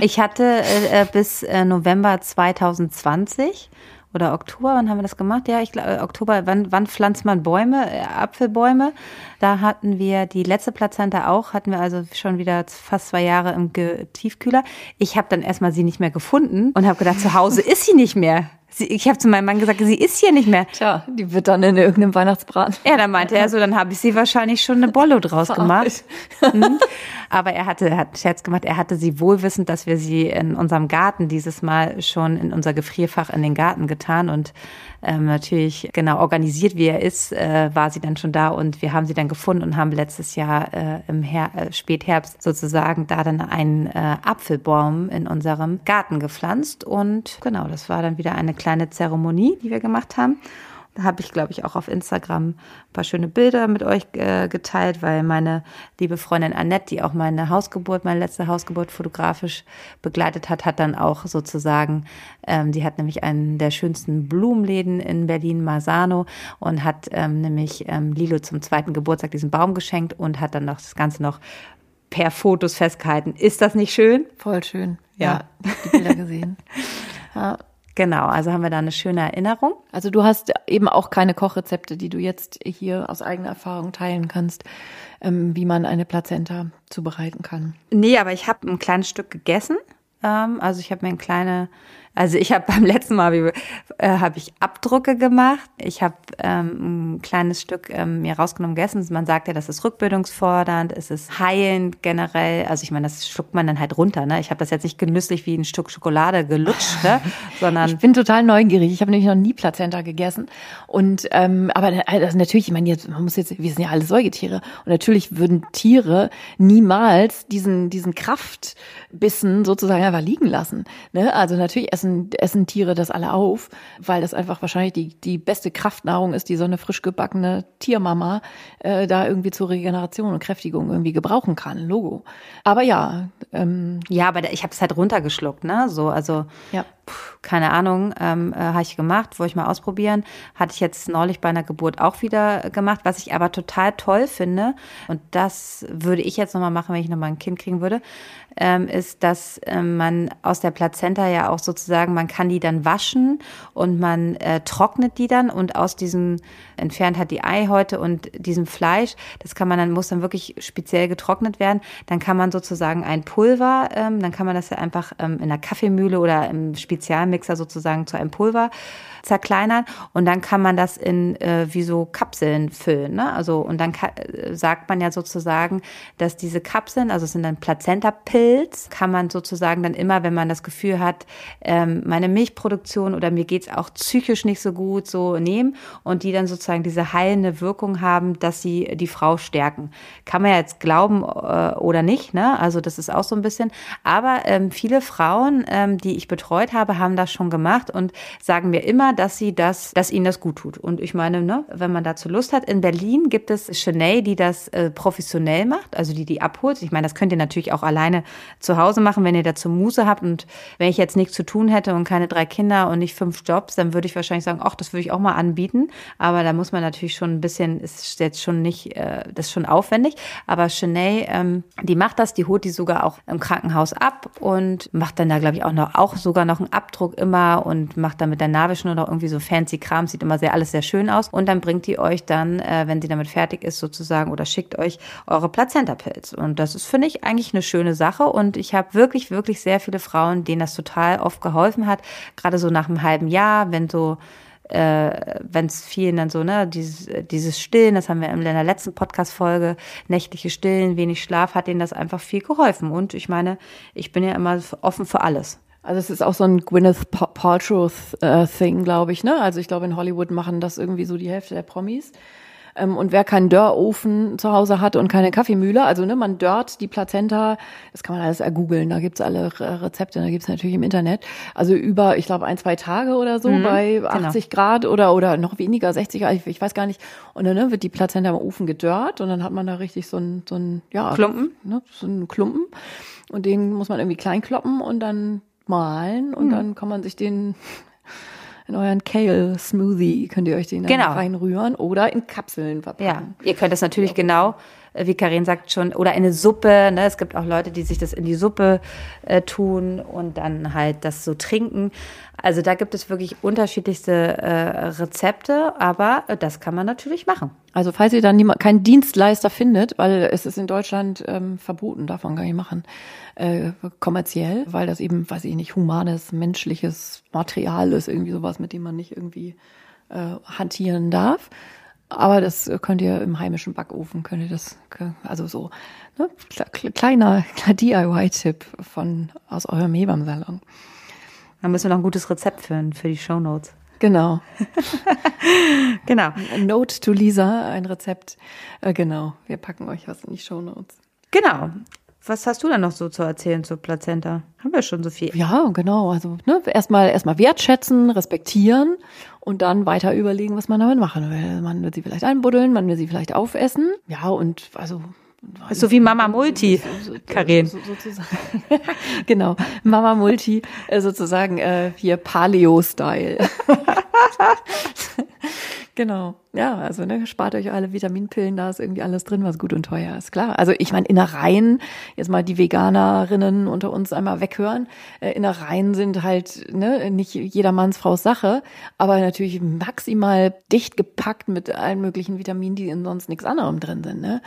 ich hatte äh, äh bis äh, November 2020 oder Oktober, wann haben wir das gemacht? Ja, ich glaube, äh, Oktober, wann, wann pflanzt man Bäume, äh, Apfelbäume? Da hatten wir die letzte Plazenta auch, hatten wir also schon wieder fast zwei Jahre im Tiefkühler. Ich habe dann erstmal sie nicht mehr gefunden und habe gedacht, zu Hause ist sie nicht mehr. Sie, ich habe zu meinem Mann gesagt, sie ist hier nicht mehr. Tja, die wird dann in irgendeinem Weihnachtsbraten. Ja, dann meinte er so, dann habe ich sie wahrscheinlich schon eine Bollo draus gemacht. Mhm. Aber er hatte, er hat Scherz gemacht, er hatte sie wohlwissend, dass wir sie in unserem Garten dieses Mal schon in unser Gefrierfach in den Garten getan und ähm, natürlich genau organisiert, wie er ist, äh, war sie dann schon da und wir haben sie dann gefunden und haben letztes Jahr äh, im Her äh, Spätherbst sozusagen da dann einen äh, Apfelbaum in unserem Garten gepflanzt und genau, das war dann wieder eine kleine Zeremonie, die wir gemacht haben. Da habe ich, glaube ich, auch auf Instagram ein paar schöne Bilder mit euch äh, geteilt, weil meine liebe Freundin Annette, die auch meine Hausgeburt, meine letzte Hausgeburt fotografisch begleitet hat, hat dann auch sozusagen, ähm, die hat nämlich einen der schönsten Blumenläden in Berlin, Masano, und hat ähm, nämlich ähm, Lilo zum zweiten Geburtstag diesen Baum geschenkt und hat dann noch das Ganze noch per Fotos festgehalten. Ist das nicht schön? Voll schön. Ja. Ja, ich die Bilder gesehen. Ja. Genau, also haben wir da eine schöne Erinnerung. Also du hast eben auch keine Kochrezepte, die du jetzt hier aus eigener Erfahrung teilen kannst, ähm, wie man eine Plazenta zubereiten kann. Nee, aber ich habe ein kleines Stück gegessen. Ähm, also ich habe mir ein kleine, also ich habe beim letzten Mal äh, habe ich Abdrucke gemacht. Ich habe ähm, ein kleines Stück ähm, mir rausgenommen gegessen. Man sagt ja, das ist rückbildungsfordernd, es ist heilend generell. Also ich meine, das schluckt man dann halt runter. Ne? Ich habe das jetzt nicht genüsslich wie ein Stück Schokolade gelutscht, ne? sondern Ich bin total neugierig. Ich habe nämlich noch nie Plazenta gegessen. Und ähm, aber also natürlich, ich meine, jetzt, man muss jetzt, wir sind ja alle Säugetiere. Und natürlich würden Tiere niemals diesen, diesen Kraftbissen sozusagen einfach liegen lassen. Ne? Also natürlich essen, essen Tiere das alle auf, weil das einfach wahrscheinlich die, die beste Kraftnahrung ist, die so eine frisch gebackene Tiermama äh, da irgendwie zur Regeneration und Kräftigung irgendwie gebrauchen kann. Logo. Aber ja, ähm, ja, aber ich habe es halt runtergeschluckt, ne? So, also ja. Puh, keine Ahnung, ähm, äh, habe ich gemacht, wollte ich mal ausprobieren. Hatte ich jetzt neulich bei einer Geburt auch wieder gemacht, was ich aber total toll finde. Und das würde ich jetzt nochmal machen, wenn ich nochmal ein Kind kriegen würde, ähm, ist, dass ähm, man aus der Plazenta ja auch sozusagen, man kann die dann waschen und man äh, trocknet die dann und aus diesem entfernt hat die Eihäute und diesem Fleisch, das kann man dann, muss dann wirklich speziell getrocknet werden. Dann kann man sozusagen ein Pulver, ähm, dann kann man das ja einfach ähm, in einer Kaffeemühle oder im Spezialmixer sozusagen zu einem Pulver zerkleinern und dann kann man das in äh, wie so Kapseln füllen. Ne? Also und dann äh, sagt man ja sozusagen, dass diese Kapseln, also es sind dann Plazenta-Pilz, kann man sozusagen dann immer, wenn man das Gefühl hat, ähm, meine Milchproduktion oder mir geht's auch psychisch nicht so gut, so nehmen und die dann sozusagen diese heilende Wirkung haben, dass sie die Frau stärken. Kann man ja jetzt glauben äh, oder nicht, ne? Also das ist auch so ein bisschen. Aber ähm, viele Frauen, ähm, die ich betreut habe, haben das schon gemacht und sagen mir immer, dass sie das, dass ihnen das gut tut. Und ich meine, ne, wenn man dazu Lust hat, in Berlin gibt es Chanel, die das äh, professionell macht, also die die abholt. Ich meine, das könnt ihr natürlich auch alleine zu Hause machen, wenn ihr dazu Muse habt. Und wenn ich jetzt nichts zu tun hätte und keine drei Kinder und nicht fünf Jobs, dann würde ich wahrscheinlich sagen, ach, das würde ich auch mal anbieten. Aber da muss man natürlich schon ein bisschen, ist jetzt schon nicht, äh, das ist schon aufwendig. Aber Chanel, ähm, die macht das, die holt die sogar auch im Krankenhaus ab und macht dann da, glaube ich, auch noch, auch sogar noch einen Abdruck immer und macht dann mit der Nabelschnur noch irgendwie so fancy Kram, sieht immer sehr alles sehr schön aus. Und dann bringt die euch dann, äh, wenn sie damit fertig ist, sozusagen oder schickt euch eure Plazentapilz. Und das ist, finde ich, eigentlich eine schöne Sache. Und ich habe wirklich, wirklich sehr viele Frauen, denen das total oft geholfen hat. Gerade so nach einem halben Jahr, wenn so äh, wenn es vielen dann so, ne, dieses, dieses Stillen, das haben wir in der letzten Podcast-Folge, nächtliche Stillen, wenig Schlaf, hat denen das einfach viel geholfen. Und ich meine, ich bin ja immer offen für alles. Also es ist auch so ein Gwyneth Pa- Paltrow-Thing, glaube ich. Ne? Also ich glaube, in Hollywood machen das irgendwie so die Hälfte der Promis. Ähm, und wer keinen Dörrofen zu Hause hat und keine Kaffeemühle, also ne, man dört die Plazenta, das kann man alles ergoogeln, da gibt's alle Re- Rezepte, da gibt's natürlich im Internet. Also über, ich glaube, ein, zwei Tage oder so bei 80 Grad oder oder noch weniger, 60 Grad, ich, ich weiß gar nicht. Und dann ne, wird die Plazenta im Ofen gedörrt und dann hat man da richtig so ein, so ein ja, Klumpen? Ne, so ein Klumpen. Und den muss man irgendwie klein kloppen und dann malen und dann kann man sich den in euren Kale Smoothie könnt ihr euch den dann Genau. reinrühren oder in Kapseln Ja, verpacken. ihr könnt das natürlich genau, äh, wie Karin sagt schon, oder in eine Suppe. Ne? Es gibt auch Leute, die sich das in die Suppe äh, tun und dann halt das so trinken. Also da gibt es wirklich unterschiedlichste äh, Rezepte, aber das kann man natürlich machen. Also falls ihr dann niemand, keinen Dienstleister findet, weil es ist in Deutschland ähm, verboten, man gar nicht machen, äh, kommerziell, weil das eben, weiß ich nicht, humanes, menschliches Material ist, irgendwie sowas, mit dem man nicht irgendwie äh, hantieren darf. Aber das könnt ihr im heimischen Backofen, könnt ihr das, also so, ne, kleiner, kleiner DIY-Tipp von, aus eurem Hebammsalon. Da müssen wir noch ein gutes Rezept führen für die Show Notes. Genau. genau. Note to Lisa, ein Rezept. Äh, genau. Wir packen euch was in die Show Notes. Genau. Was hast du dann noch so zu erzählen zur Plazenta? Haben wir schon so viel? Ja, genau. Also ne, erstmal erstmal wertschätzen, respektieren und dann weiter überlegen, was man damit machen will. Man will sie vielleicht einbuddeln, man will sie vielleicht aufessen. Ja, und also so wie Mama Multi, Karin. So, sozusagen. genau, Mama Multi, äh, sozusagen äh, hier Paleo-Style. Genau. Ja, also ne, spart euch alle Vitaminpillen, da ist irgendwie alles drin, was gut und teuer ist. Klar. Also ich meine, Innereien, jetzt mal die Veganerinnen unter uns einmal weghören. Äh, Innereien sind halt ne, nicht jedermanns Frau's Sache, aber natürlich maximal dicht gepackt mit allen möglichen Vitaminen, die in sonst nichts anderem drin sind. Ne?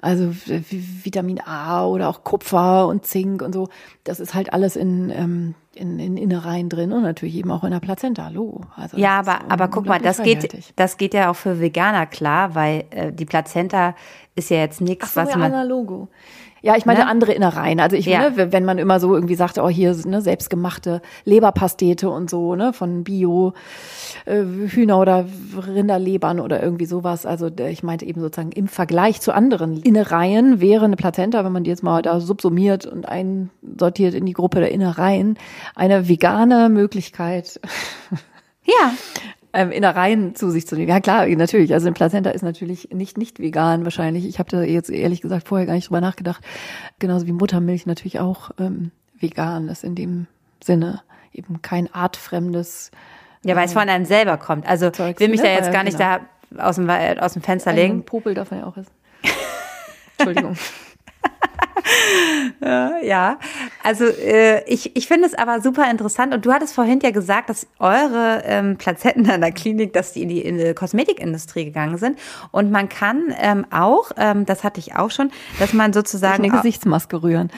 Also Vitamin A oder auch Kupfer und Zink und so, das ist halt alles in, ähm, in, in Innereien drin und natürlich eben auch in der Plazenta. Hallo. Also ja, aber, aber guck mal, das geht, das geht ja auch für Veganer klar, weil äh, die Plazenta ist ja jetzt nichts, so, was ja, man. Logo. Ja, ich meine ne? andere Innereien. Also ich ja. ne, wenn man immer so irgendwie sagt, oh hier ne, selbstgemachte Leberpastete und so, ne, von Bio äh, Hühner oder Rinderlebern oder irgendwie sowas. Also ich meinte eben sozusagen im Vergleich zu anderen Innereien wäre eine Plazenta, wenn man die jetzt mal da subsumiert und einsortiert in die Gruppe der Innereien, eine vegane Möglichkeit. Ja, ähm, Innereien zu sich zu nehmen. Ja klar, natürlich. Also ein Plazenta ist natürlich nicht nicht vegan wahrscheinlich. Ich habe da jetzt ehrlich gesagt vorher gar nicht drüber nachgedacht. Genauso wie Muttermilch natürlich auch ähm, vegan ist in dem Sinne eben kein artfremdes. Ja, weil es von einem selber kommt. Also Zeugs, ich will mich ne? da jetzt gar nicht genau. da aus dem, aus dem Fenster legen. Popel darf man ja auch essen. Entschuldigung. ja, also äh, ich, ich finde es aber super interessant. Und du hattest vorhin ja gesagt, dass eure ähm, Plazenten an der Klinik, dass die in die, in die Kosmetikindustrie gegangen sind. Und man kann ähm, auch, ähm, das hatte ich auch schon, dass man sozusagen eine Gesichtsmaske rühren.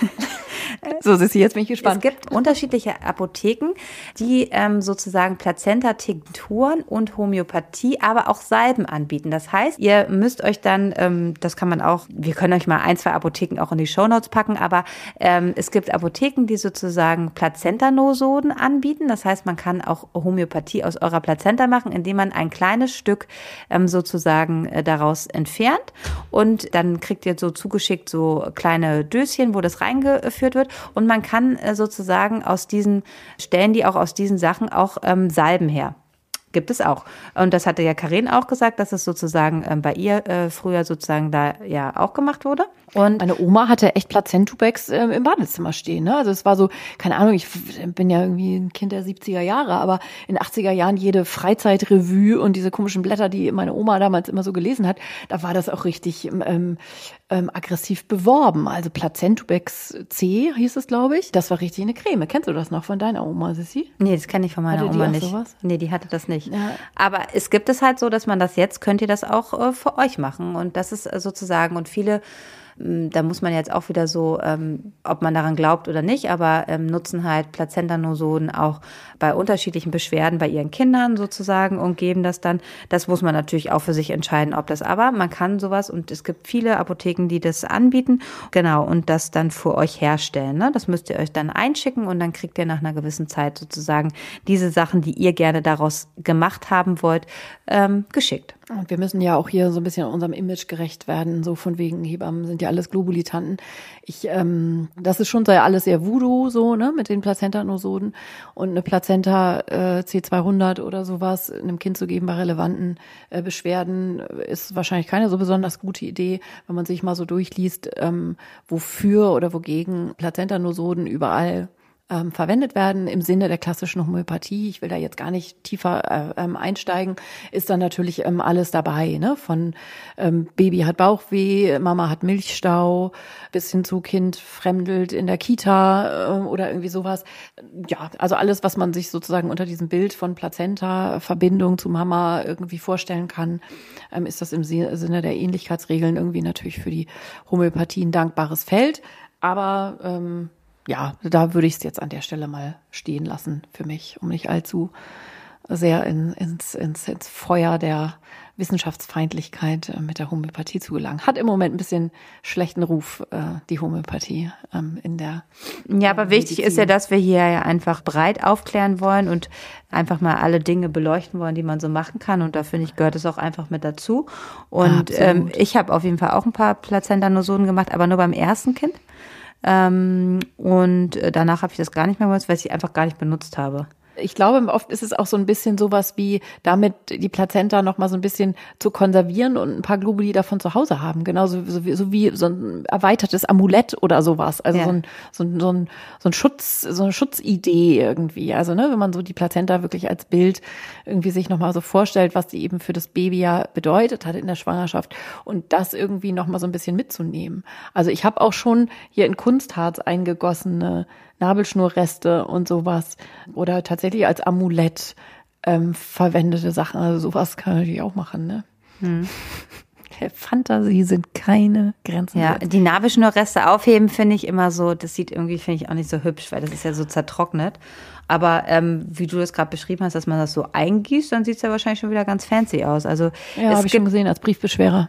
So, Sissi, jetzt bin ich gespannt. Es gibt unterschiedliche Apotheken, die ähm, sozusagen Plazenta-Tinkturen und Homöopathie, aber auch Salben anbieten. Das heißt, ihr müsst euch dann, ähm, das kann man auch, wir können euch mal ein, zwei Apotheken auch in die Shownotes packen, aber ähm, es gibt Apotheken, die sozusagen Plazentanosoden anbieten. Das heißt, man kann auch Homöopathie aus eurer Plazenta machen, indem man ein kleines Stück ähm, sozusagen äh, daraus entfernt und dann kriegt ihr so zugeschickt so kleine Döschen, wo das reingeführt wird und man kann äh, sozusagen aus diesen, stellen die auch aus diesen Sachen auch ähm, Salben her. Gibt es auch. Und das hatte ja Karin auch gesagt, dass es sozusagen ähm, bei ihr äh, früher sozusagen da ja auch gemacht wurde. Und meine Oma hatte echt Plazentubex äh, im Badezimmer stehen. Ne? Also es war so, keine Ahnung, ich bin ja irgendwie ein Kind der 70er Jahre, aber in den 80er Jahren jede Freizeitrevue und diese komischen Blätter, die meine Oma damals immer so gelesen hat, da war das auch richtig ähm, ähm, aggressiv beworben. Also Placentubex C hieß es, glaube ich. Das war richtig eine Creme. Kennst du das noch von deiner Oma, Sissi? Nee, das kenne ich von meiner Oma nicht. Sowas? Nee, die hatte das nicht. Ja. Aber es gibt es halt so, dass man das jetzt, könnt ihr das auch äh, für euch machen. Und das ist äh, sozusagen, und viele da muss man jetzt auch wieder so, ähm, ob man daran glaubt oder nicht, aber ähm, nutzen halt Plazentanosoden auch bei unterschiedlichen Beschwerden bei ihren Kindern sozusagen und geben das dann. Das muss man natürlich auch für sich entscheiden, ob das aber, man kann sowas und es gibt viele Apotheken, die das anbieten, genau, und das dann für euch herstellen. Ne? Das müsst ihr euch dann einschicken und dann kriegt ihr nach einer gewissen Zeit sozusagen diese Sachen, die ihr gerne daraus gemacht haben wollt, ähm, geschickt. Und wir müssen ja auch hier so ein bisschen unserem Image gerecht werden, so von wegen Hebammen sind ja alles Globulitanten. Ich, ähm, das ist schon sehr alles sehr Voodoo so, ne, mit den Plazentanosoden und eine Plazenta äh, C200 oder sowas einem Kind zu geben bei relevanten äh, Beschwerden ist wahrscheinlich keine so besonders gute Idee, wenn man sich mal so durchliest, ähm, wofür oder wogegen Plazentanosoden überall ähm, verwendet werden im Sinne der klassischen Homöopathie. Ich will da jetzt gar nicht tiefer äh, ähm, einsteigen. Ist dann natürlich ähm, alles dabei, ne? Von ähm, Baby hat Bauchweh, Mama hat Milchstau, bis hin zu Kind fremdelt in der Kita äh, oder irgendwie sowas. Ja, also alles, was man sich sozusagen unter diesem Bild von Plazenta, Verbindung zu Mama irgendwie vorstellen kann, ähm, ist das im Sinne der Ähnlichkeitsregeln irgendwie natürlich für die Homöopathie ein dankbares Feld. Aber ähm, ja, da würde ich es jetzt an der Stelle mal stehen lassen für mich, um nicht allzu sehr in, ins, ins, ins Feuer der Wissenschaftsfeindlichkeit äh, mit der Homöopathie zu gelangen. Hat im Moment ein bisschen schlechten Ruf, äh, die Homöopathie ähm, in der. Ja, aber wichtig ist ja, dass wir hier ja einfach breit aufklären wollen und einfach mal alle Dinge beleuchten wollen, die man so machen kann. Und da finde ich, gehört es auch einfach mit dazu. Und ähm, ich habe auf jeden Fall auch ein paar Plazentanosoden gemacht, aber nur beim ersten Kind. Ähm, und äh, danach habe ich das gar nicht mehr benutzt, weil ich sie einfach gar nicht benutzt habe ich glaube, oft ist es auch so ein bisschen sowas wie damit die Plazenta noch mal so ein bisschen zu konservieren und ein paar Globuli davon zu Hause haben. Genauso so wie, so wie so ein erweitertes Amulett oder sowas. Also ja. so, ein, so, ein, so, ein, so ein Schutz, so eine Schutzidee irgendwie. Also, ne, wenn man so die Plazenta wirklich als Bild irgendwie sich noch mal so vorstellt, was die eben für das Baby ja bedeutet hat in der Schwangerschaft und das irgendwie noch mal so ein bisschen mitzunehmen. Also ich habe auch schon hier in Kunstharz eingegossene Nabelschnurreste und sowas oder tatsächlich als Amulett ähm, verwendete Sachen. Also sowas kann man natürlich auch machen, ne? Hm. Fantasie sind keine Grenzen. Ja, die Nabelschnurreste aufheben finde ich immer so, das sieht irgendwie, finde ich auch nicht so hübsch, weil das ist ja so zertrocknet. Aber ähm, wie du das gerade beschrieben hast, dass man das so eingießt, dann sieht es ja wahrscheinlich schon wieder ganz fancy aus. Also ja, habe ich schon gesehen als Briefbeschwerer.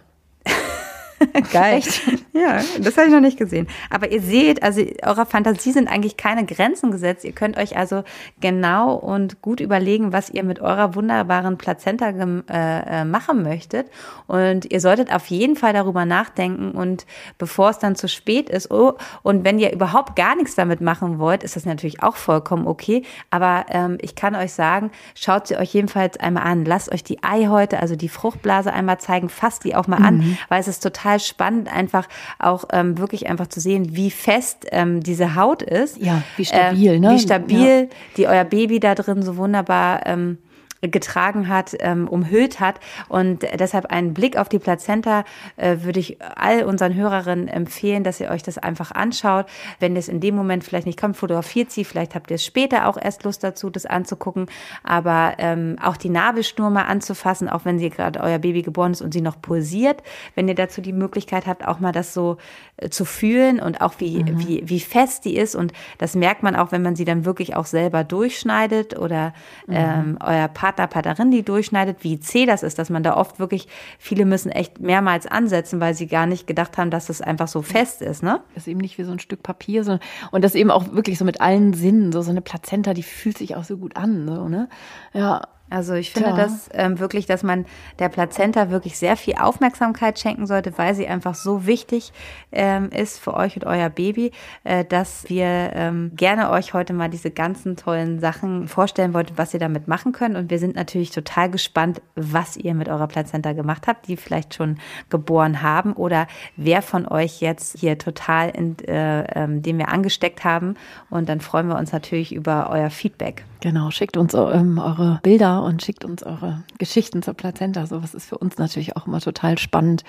Geil. Echt? Ja, das habe ich noch nicht gesehen. Aber ihr seht, also eurer Fantasie sind eigentlich keine Grenzen gesetzt. Ihr könnt euch also genau und gut überlegen, was ihr mit eurer wunderbaren Plazenta äh, äh, machen möchtet. Und ihr solltet auf jeden Fall darüber nachdenken. Und bevor es dann zu spät ist, oh, und wenn ihr überhaupt gar nichts damit machen wollt, ist das natürlich auch vollkommen okay. Aber ähm, ich kann euch sagen, schaut sie euch jedenfalls einmal an. Lasst euch die Eihäute, also die Fruchtblase einmal zeigen. Fasst die auch mal an, mhm. weil es ist total spannend, einfach auch ähm, wirklich einfach zu sehen, wie fest ähm, diese Haut ist. Ja, wie stabil, ähm, ne? Wie stabil, ja. die euer Baby da drin so wunderbar ähm, getragen hat, ähm, umhüllt hat. Und deshalb einen Blick auf die Plazenta äh, würde ich all unseren Hörerinnen empfehlen, dass ihr euch das einfach anschaut. Wenn es in dem Moment vielleicht nicht kommt, fotografiert sie. Vielleicht habt ihr es später auch erst Lust dazu, das anzugucken. Aber ähm, auch die Nabelschnur mal anzufassen, auch wenn sie gerade euer Baby geboren ist und sie noch pulsiert. Wenn ihr dazu die Möglichkeit habt, auch mal das so äh, zu fühlen und auch wie, mhm. wie, wie fest die ist. Und das merkt man auch, wenn man sie dann wirklich auch selber durchschneidet oder mhm. ähm, euer Partner Partner, Partnerin, die durchschneidet, wie zäh das ist, dass man da oft wirklich, viele müssen echt mehrmals ansetzen, weil sie gar nicht gedacht haben, dass es einfach so fest ist, ne? Das ist eben nicht wie so ein Stück Papier, sondern, und das eben auch wirklich so mit allen Sinnen, so, so eine Plazenta, die fühlt sich auch so gut an, so, ne? Ja. Also ich finde ja. das ähm, wirklich, dass man der Plazenta wirklich sehr viel Aufmerksamkeit schenken sollte, weil sie einfach so wichtig ähm, ist für euch und euer Baby, äh, dass wir ähm, gerne euch heute mal diese ganzen tollen Sachen vorstellen wollten, was ihr damit machen könnt. Und wir sind natürlich total gespannt, was ihr mit eurer Plazenta gemacht habt, die vielleicht schon geboren haben oder wer von euch jetzt hier total, in, äh, ähm, den wir angesteckt haben. Und dann freuen wir uns natürlich über euer Feedback. Genau, schickt uns ähm, eure Bilder und schickt uns eure Geschichten zur Plazenta. So was ist für uns natürlich auch immer total spannend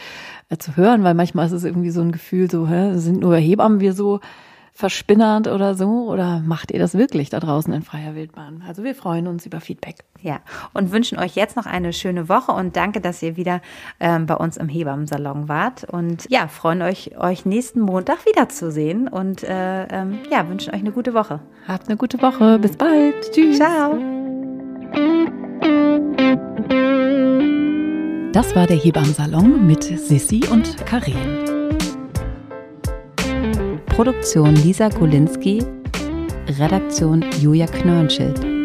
äh, zu hören, weil manchmal ist es irgendwie so ein Gefühl, so hä, sind nur Hebammen wir so verspinnernd oder so? Oder macht ihr das wirklich da draußen in freier Wildbahn? Also wir freuen uns über Feedback. Ja, und wünschen euch jetzt noch eine schöne Woche und danke, dass ihr wieder ähm, bei uns im Hebammensalon wart. Und ja, freuen euch, euch nächsten Montag wiederzusehen und äh, ähm, ja, wünschen euch eine gute Woche. Habt eine gute Woche. Bis bald. Tschüss. Ciao. Das war der Hebammensalon mit Sissi und Karin. Produktion Lisa Golinski, Redaktion Julia Knörnschild.